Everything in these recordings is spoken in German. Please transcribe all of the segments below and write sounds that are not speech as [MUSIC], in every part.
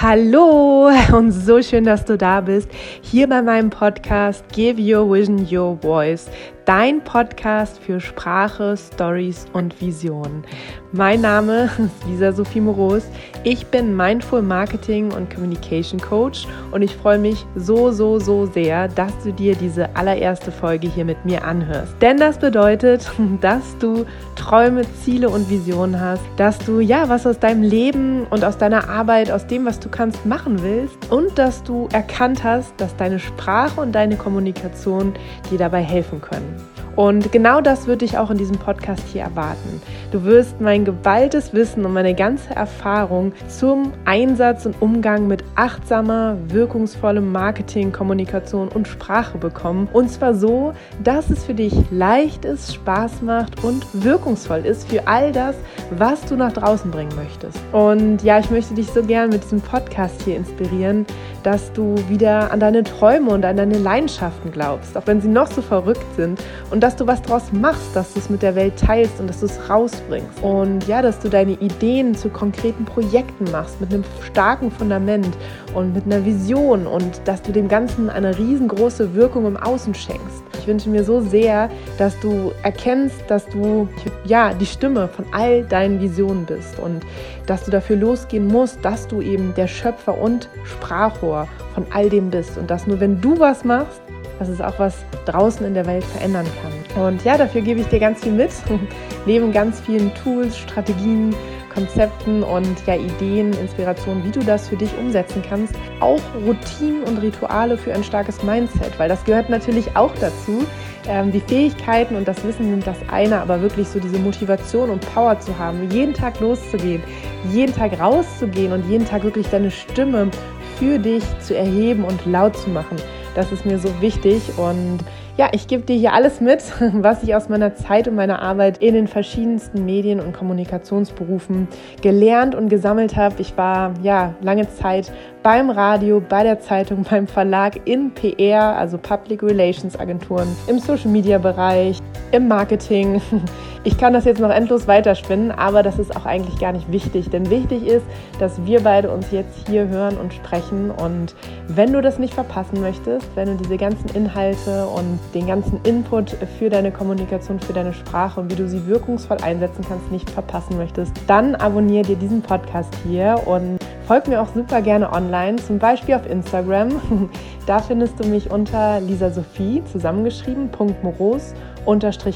Hallo [LAUGHS] und so schön, dass du da bist. Hier bei meinem Podcast Give Your Vision Your Voice dein Podcast für Sprache, Stories und Visionen. Mein Name ist Lisa Sophie Moros. Ich bin Mindful Marketing und Communication Coach und ich freue mich so, so, so sehr, dass du dir diese allererste Folge hier mit mir anhörst. Denn das bedeutet, [LAUGHS] dass du Träume, Ziele und Visionen hast, dass du ja was aus deinem Leben und aus deiner Arbeit, aus dem, was du kannst, machen willst und dass du erkannt hast, dass deine Sprache und deine Kommunikation dir dabei helfen können. Und genau das würde ich auch in diesem Podcast hier erwarten. Du wirst mein geballtes Wissen und meine ganze Erfahrung zum Einsatz und Umgang mit achtsamer, wirkungsvollem Marketing, Kommunikation und Sprache bekommen. Und zwar so, dass es für dich leicht ist, Spaß macht und wirkungsvoll ist für all das, was du nach draußen bringen möchtest. Und ja, ich möchte dich so gern mit diesem Podcast hier inspirieren, dass du wieder an deine Träume und an deine Leidenschaften glaubst, auch wenn sie noch so verrückt sind und dass du was draus machst, dass du es mit der Welt teilst und dass du es rausbringst. Und ja, dass du deine Ideen zu konkreten Projekten machst mit einem starken Fundament und mit einer Vision und dass du dem Ganzen eine riesengroße Wirkung im Außen schenkst. Ich wünsche mir so sehr, dass du erkennst, dass du ja die Stimme von all deinen Visionen bist und dass du dafür losgehen musst, dass du eben der Schöpfer und Sprachrohr von all dem bist und dass nur wenn du was machst, dass es auch was draußen in der Welt verändern kann. Und ja, dafür gebe ich dir ganz viel mit, [LAUGHS] neben ganz vielen Tools, Strategien, Konzepten und ja, Ideen, Inspirationen, wie du das für dich umsetzen kannst. Auch Routinen und Rituale für ein starkes Mindset, weil das gehört natürlich auch dazu. Ähm, die Fähigkeiten und das Wissen sind das eine, aber wirklich so diese Motivation und Power zu haben, jeden Tag loszugehen, jeden Tag rauszugehen und jeden Tag wirklich deine Stimme für dich zu erheben und laut zu machen. Das ist mir so wichtig und ja, ich gebe dir hier alles mit, [LAUGHS] was ich aus meiner Zeit und meiner Arbeit in den verschiedensten Medien- und Kommunikationsberufen gelernt und gesammelt habe. Ich war ja lange Zeit beim Radio, bei der Zeitung, [LAUGHS] beim Verlag, in PR, also Public Relations Agenturen, im Social Media Bereich, im Marketing. [LAUGHS] Ich kann das jetzt noch endlos weiterspinnen, aber das ist auch eigentlich gar nicht wichtig, denn wichtig ist, dass wir beide uns jetzt hier hören und sprechen. Und wenn du das nicht verpassen möchtest, wenn du diese ganzen Inhalte und den ganzen Input für deine Kommunikation, für deine Sprache und wie du sie wirkungsvoll einsetzen kannst, nicht verpassen möchtest, dann abonniere dir diesen Podcast hier und folg mir auch super gerne online, zum Beispiel auf Instagram. [LAUGHS] Da findest du mich unter Lisa Sophie zusammengeschrieben,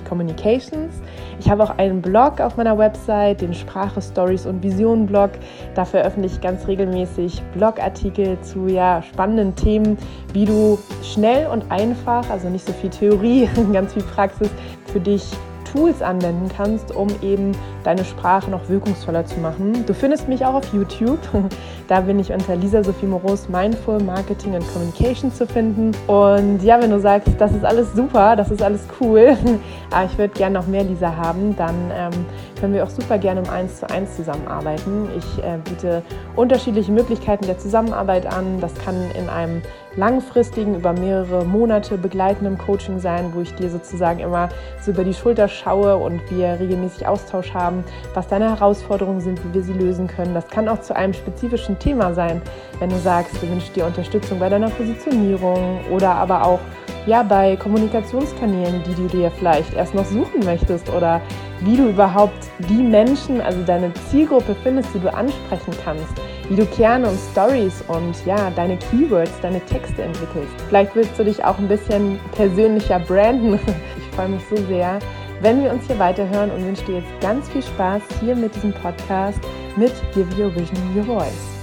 Communications. Ich habe auch einen Blog auf meiner Website, den Sprache, Stories und Visionen Blog. Da veröffentliche ich ganz regelmäßig Blogartikel zu ja, spannenden Themen, wie du schnell und einfach, also nicht so viel Theorie, [LAUGHS] ganz viel Praxis, für dich Tools anwenden kannst, um eben deine Sprache noch wirkungsvoller zu machen. Du findest mich auch auf YouTube. [LAUGHS] Da bin ich unter Lisa Sophie Moros Mindful Marketing and Communication zu finden. Und ja, wenn du sagst, das ist alles super, das ist alles cool, aber [LAUGHS] ich würde gerne noch mehr Lisa haben, dann ähm, können wir auch super gerne im 1 zu 1 zusammenarbeiten. Ich äh, biete unterschiedliche Möglichkeiten der Zusammenarbeit an. Das kann in einem langfristigen, über mehrere Monate begleitenden Coaching sein, wo ich dir sozusagen immer so über die Schulter schaue und wir regelmäßig Austausch haben, was deine Herausforderungen sind, wie wir sie lösen können. Das kann auch zu einem spezifischen Thema sein, wenn du sagst, du wünschst dir Unterstützung bei deiner Positionierung oder aber auch ja, bei Kommunikationskanälen, die du dir vielleicht erst noch suchen möchtest oder wie du überhaupt die Menschen, also deine Zielgruppe findest, die du ansprechen kannst, wie du Kerne und Stories und ja, deine Keywords, deine Texte entwickelst. Vielleicht willst du dich auch ein bisschen persönlicher branden. [LAUGHS] Ich freue mich so sehr, wenn wir uns hier weiterhören und wünsche dir jetzt ganz viel Spaß hier mit diesem Podcast mit Give Your Vision Your Voice.